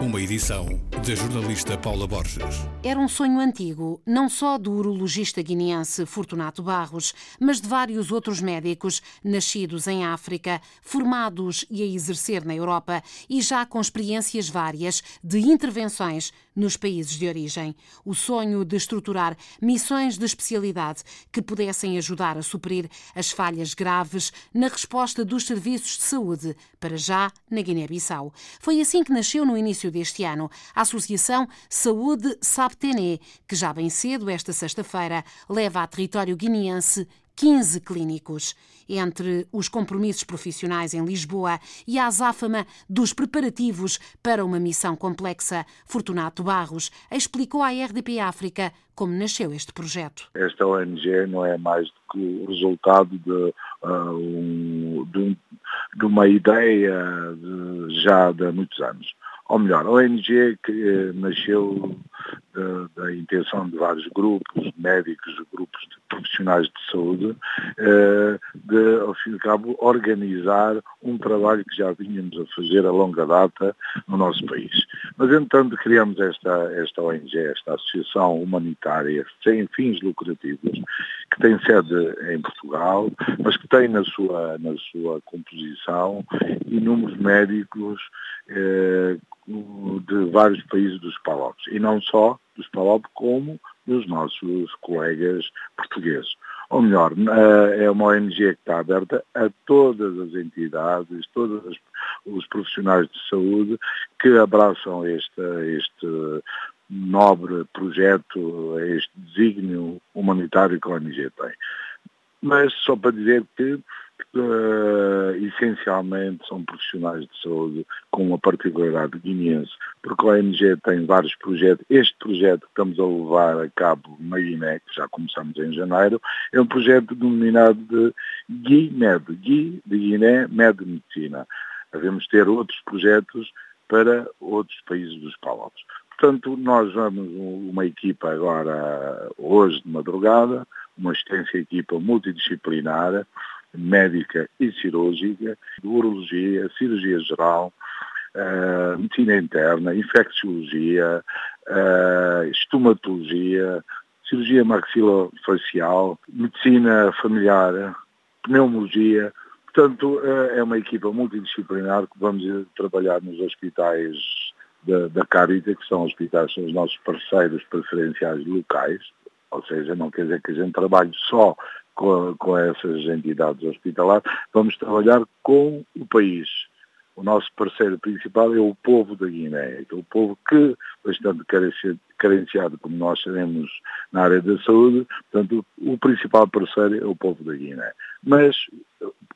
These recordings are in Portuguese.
Uma edição da jornalista Paula Borges. Era um sonho antigo, não só do urologista guineense Fortunato Barros, mas de vários outros médicos nascidos em África, formados e a exercer na Europa e já com experiências várias de intervenções nos países de origem. O sonho de estruturar missões de especialidade que pudessem ajudar a suprir as falhas graves na resposta dos serviços de saúde, para já na Guiné-Bissau. Foi assim que nasceu no início deste ano a Associação Saúde Sabtené, que já bem cedo, esta sexta-feira, leva a território guineense 15 clínicos. Entre os compromissos profissionais em Lisboa e a azáfama dos preparativos para uma missão complexa, Fortunato Barros explicou à RDP África como nasceu este projeto. Esta ONG não é mais do que o resultado de, uh, um, de, de uma ideia de, já de muitos anos ou melhor, a ONG que eh, nasceu da, da, intenção de vários grupos, médicos, grupos de profissionais de saúde, eh, de, ao fim e ao cabo, organizar um trabalho que já vínhamos a fazer a longa data no nosso país. Mas, entanto, criamos esta, esta ONG, esta Associação Humanitária sem fins lucrativos, que tem sede em Portugal, mas que tem na sua, na sua composição inúmeros médicos eh, de vários países dos PALOP, e não só dos PALOP, como dos nossos colegas portugueses. Ou melhor, eh, é uma ONG que está aberta a todas as entidades, todos os profissionais de saúde que abraçam este, este nobre projeto, este desígnio humanitário que a ONG tem. Mas só para dizer que uh, essencialmente são profissionais de saúde com uma particularidade guineense, porque a ONG tem vários projetos. Este projeto que estamos a levar a cabo na Guiné, que já começamos em janeiro, é um projeto denominado de GuiMed, Gui de Guiné, Med Medicina. Devemos ter outros projetos para outros países dos Palopes. Portanto, nós vamos uma equipa agora, hoje de madrugada, uma extensa equipa multidisciplinar, médica e cirúrgica, de urologia, cirurgia geral, uh, medicina interna, infecciologia, uh, estomatologia, cirurgia maxilofacial, medicina familiar, pneumologia. Portanto, uh, é uma equipa multidisciplinar que vamos trabalhar nos hospitais da, da Carita, que são hospitais, são os nossos parceiros preferenciais locais, ou seja, não quer dizer que a gente trabalhe só com, com essas entidades hospitalares, vamos trabalhar com o país. O nosso parceiro principal é o povo da Guiné, é o povo que, bastante carenciado, como nós sabemos, na área da saúde, portanto, o principal parceiro é o povo da Guiné. Mas,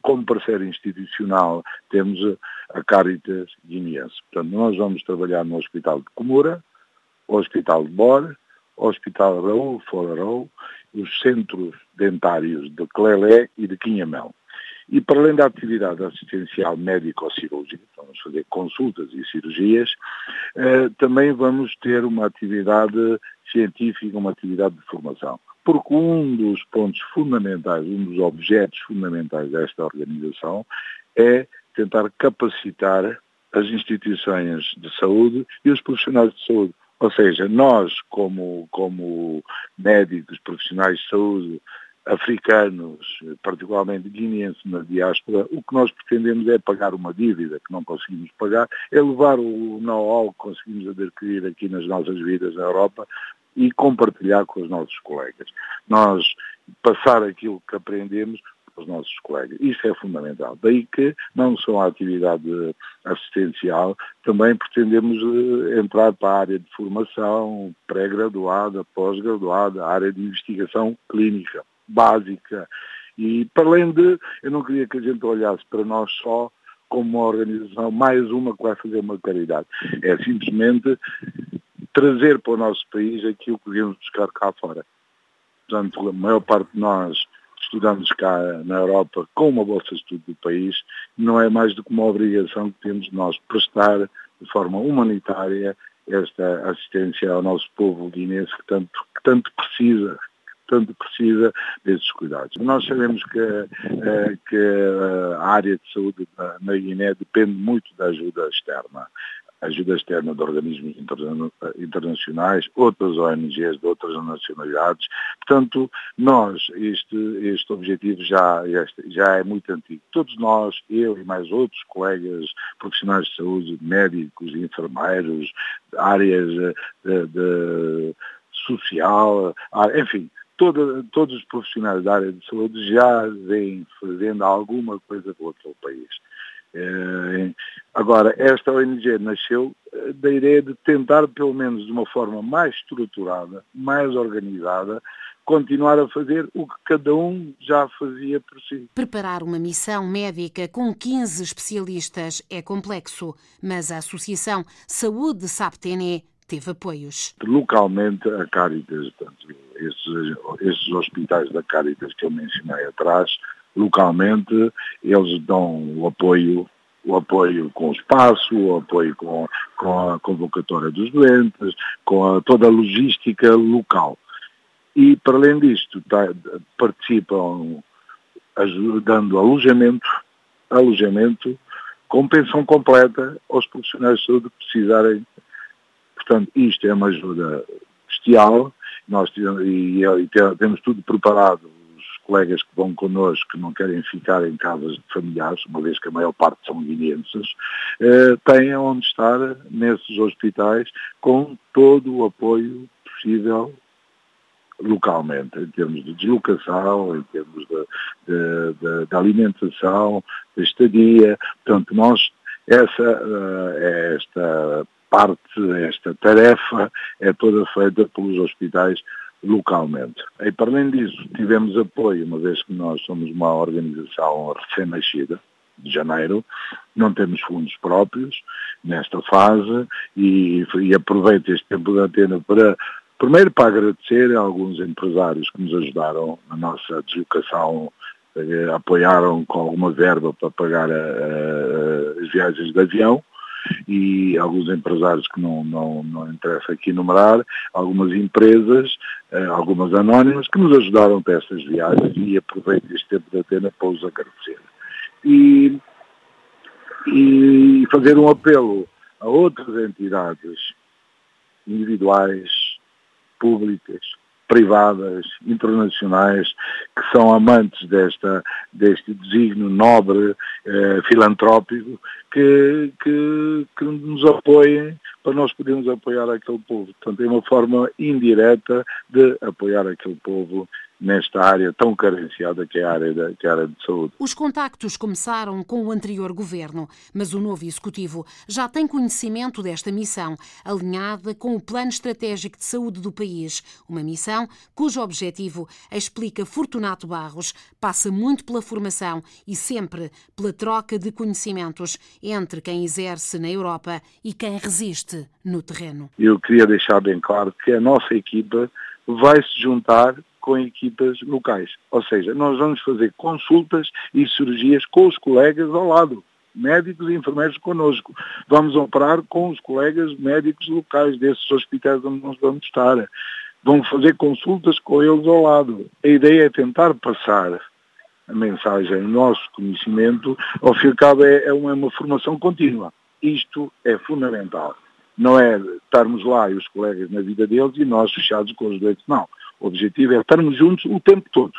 como parceiro institucional, temos a Caritas Guineense. Portanto, nós vamos trabalhar no Hospital de Comura, Hospital de Bor, Hospital Raul Folarou, os centros dentários de Clelé e de Quinhamel. E para além da atividade assistencial médico-cirúrgica, vamos fazer consultas e cirurgias, eh, também vamos ter uma atividade científica, uma atividade de formação. Porque um dos pontos fundamentais, um dos objetos fundamentais desta organização é tentar capacitar as instituições de saúde e os profissionais de saúde. Ou seja, nós, como, como médicos, profissionais de saúde, africanos, particularmente guineenses na diáspora, o que nós pretendemos é pagar uma dívida que não conseguimos pagar, é levar o know-how que conseguimos adquirir aqui nas nossas vidas na Europa e compartilhar com os nossos colegas. Nós passar aquilo que aprendemos os nossos colegas. Isso é fundamental. Daí que, não só a atividade assistencial, também pretendemos eh, entrar para a área de formação pré-graduada, pós-graduada, área de investigação clínica básica. E, para além de, eu não queria que a gente olhasse para nós só como uma organização, mais uma que vai fazer uma caridade. É simplesmente trazer para o nosso país aquilo que devemos buscar cá fora. Portanto, a maior parte de nós estudamos cá na Europa com uma bolsa de estudo do país, não é mais do que uma obrigação que temos nós prestar de forma humanitária esta assistência ao nosso povo guinense que tanto, que tanto precisa portanto precisa desses cuidados. Nós sabemos que, eh, que a área de saúde na Guiné depende muito da ajuda externa ajuda externa de organismos internacionais, outras ONGs de outras nacionalidades. Portanto, nós, este, este objetivo já, já é muito antigo. Todos nós, eu e mais outros colegas profissionais de saúde, médicos, enfermeiros, áreas de, de social, enfim, Toda, todos os profissionais da área de saúde já vêm fazendo alguma coisa pelo aquele país. Eh, agora, esta ONG nasceu eh, da ideia de tentar, pelo menos de uma forma mais estruturada, mais organizada, continuar a fazer o que cada um já fazia por si. Preparar uma missão médica com 15 especialistas é complexo, mas a Associação Saúde Saptené teve apoios. Localmente, a Caritas, portanto, esses, esses hospitais da Caritas que eu mencionei atrás, localmente, eles dão o apoio o apoio com o espaço, o apoio com, com a convocatória dos doentes, com a, toda a logística local. E, para além disto, tá, participam dando alojamento, alojamento com pensão completa aos profissionais de saúde que precisarem. Portanto, isto é uma ajuda bestial. Nós e, e temos tudo preparado colegas que vão connosco, que não querem ficar em casas de familiares, uma vez que a maior parte são guineenses, eh, têm onde estar nesses hospitais com todo o apoio possível localmente, em termos de deslocação, em termos de alimentação, de estadia. Portanto, nós, essa, uh, esta parte, esta tarefa é toda feita pelos hospitais localmente. E para além disso, tivemos apoio, uma vez que nós somos uma organização recém-nascida, de janeiro, não temos fundos próprios nesta fase e, e aproveito este tempo da antena para, primeiro para agradecer a alguns empresários que nos ajudaram na nossa deslocação, eh, apoiaram com alguma verba para pagar a, a, as viagens de avião, e alguns empresários que não, não, não interessa aqui enumerar, algumas empresas, eh, algumas anónimas, que nos ajudaram para estas viagens e aproveito este tempo da Atena para os agradecer. E, e fazer um apelo a outras entidades individuais, públicas, privadas, internacionais, que são amantes desta, deste desígnio nobre, eh, filantrópico, que, que, que nos apoiem para nós podermos apoiar aquele povo. Portanto, é uma forma indireta de apoiar aquele povo nesta área tão carenciada que é a área, da, que é a área de saúde. Os contactos começaram com o anterior governo, mas o novo executivo já tem conhecimento desta missão, alinhada com o Plano Estratégico de Saúde do país, uma missão cujo objetivo, explica Fortunato Barros, passa muito pela formação e sempre pela troca de conhecimentos entre quem exerce na Europa e quem resiste no terreno. Eu queria deixar bem claro que a nossa equipa vai se juntar com equipas locais. Ou seja, nós vamos fazer consultas e cirurgias com os colegas ao lado, médicos e enfermeiros connosco. Vamos operar com os colegas médicos locais desses hospitais onde nós vamos estar. Vamos fazer consultas com eles ao lado. A ideia é tentar passar a mensagem, o nosso conhecimento, ao fim e ao cabo é, é uma, é uma formação contínua. Isto é fundamental. Não é estarmos lá e os colegas na vida deles e nós fechados com os doentes, não. O objetivo é estarmos juntos o tempo todo.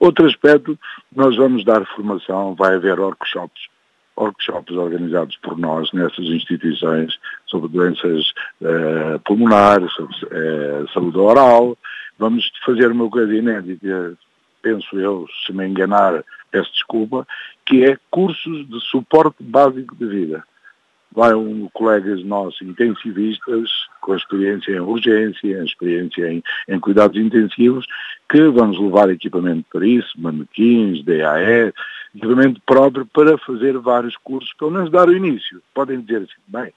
Outro aspecto, nós vamos dar formação, vai haver workshops, workshops organizados por nós nessas instituições sobre doenças eh, pulmonares, sobre eh, saúde oral. Vamos fazer uma coisa inédita, penso eu, se me enganar, peço desculpa, que é cursos de suporte básico de vida vai um colegas nossos intensivistas com experiência em urgência, experiência em, em, cuidados intensivos, que vamos levar equipamento para isso, manequins, DAE, equipamento próprio para fazer vários cursos, pelo menos dar o início. Podem dizer assim, bem,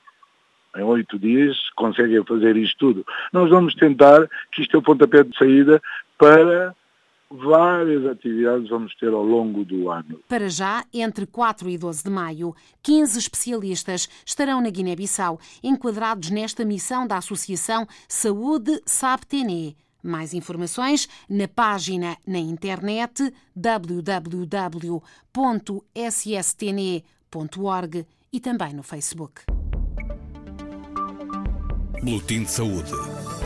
em oito dias conseguem fazer isto tudo. Nós vamos tentar que isto é o pontapé de saída para várias atividades vamos ter ao longo do ano. Para já, entre 4 e 12 de maio, 15 especialistas estarão na Guiné-Bissau, enquadrados nesta missão da Associação Saúde Sabtené. Mais informações na página na internet www.sstne.org e também no Facebook. Boletim de Saúde.